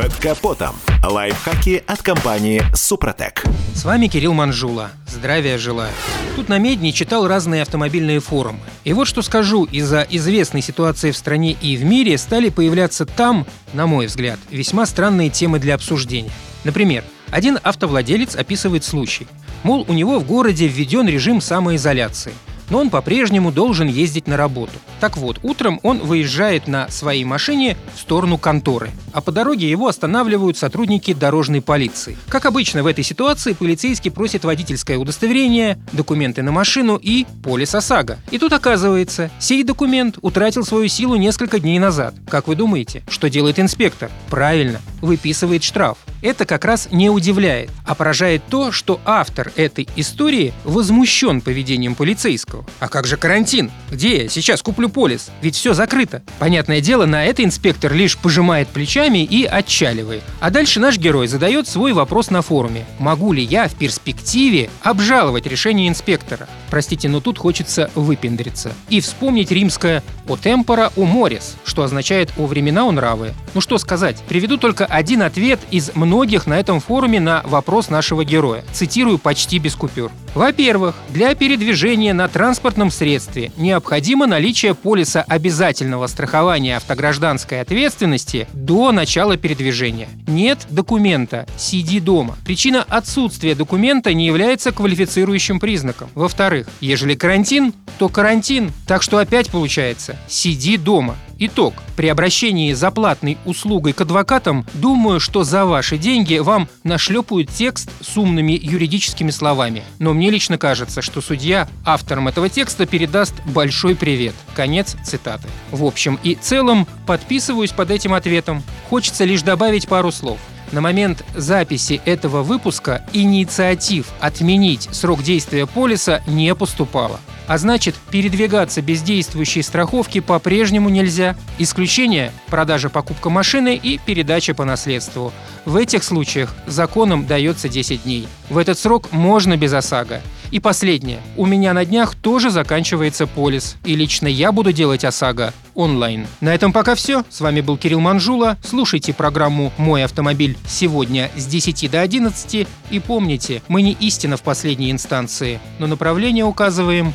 Под капотом. Лайфхаки от компании «Супротек». С вами Кирилл Манжула. Здравия желаю. Тут на Медне читал разные автомобильные форумы. И вот что скажу, из-за известной ситуации в стране и в мире стали появляться там, на мой взгляд, весьма странные темы для обсуждения. Например, один автовладелец описывает случай. Мол, у него в городе введен режим самоизоляции – но он по-прежнему должен ездить на работу. Так вот, утром он выезжает на своей машине в сторону конторы, а по дороге его останавливают сотрудники дорожной полиции. Как обычно в этой ситуации, полицейский просит водительское удостоверение, документы на машину и полис ОСАГО. И тут оказывается, сей документ утратил свою силу несколько дней назад. Как вы думаете, что делает инспектор? Правильно, выписывает штраф. Это как раз не удивляет, а поражает то, что автор этой истории возмущен поведением полицейского. А как же карантин? Где я сейчас куплю полис? Ведь все закрыто. Понятное дело, на это инспектор лишь пожимает плечами и отчаливает. А дальше наш герой задает свой вопрос на форуме. Могу ли я в перспективе обжаловать решение инспектора? Простите, но тут хочется выпендриться. И вспомнить римское «о темпора у морис», что означает «о времена у нравы». Ну что сказать, приведу только один ответ из многих на этом форуме на вопрос нашего героя. Цитирую почти без купюр. Во-первых, для передвижения на транспортном средстве необходимо наличие полиса обязательного страхования автогражданской ответственности до начала передвижения. Нет документа, сиди дома. Причина отсутствия документа не является квалифицирующим признаком. Во-вторых, ежели карантин, то карантин. Так что опять получается, сиди дома. Итог. При обращении за платной услугой к адвокатам, думаю, что за ваши деньги вам нашлепают текст с умными юридическими словами. Но мне лично кажется, что судья авторам этого текста передаст большой привет. Конец цитаты. В общем и целом подписываюсь под этим ответом. Хочется лишь добавить пару слов. На момент записи этого выпуска инициатив отменить срок действия полиса не поступало. А значит, передвигаться без действующей страховки по-прежнему нельзя. Исключение – продажа покупка машины и передача по наследству. В этих случаях законом дается 10 дней. В этот срок можно без ОСАГО. И последнее. У меня на днях тоже заканчивается полис. И лично я буду делать ОСАГО онлайн. На этом пока все. С вами был Кирилл Манжула. Слушайте программу «Мой автомобиль» сегодня с 10 до 11. И помните, мы не истина в последней инстанции, но направление указываем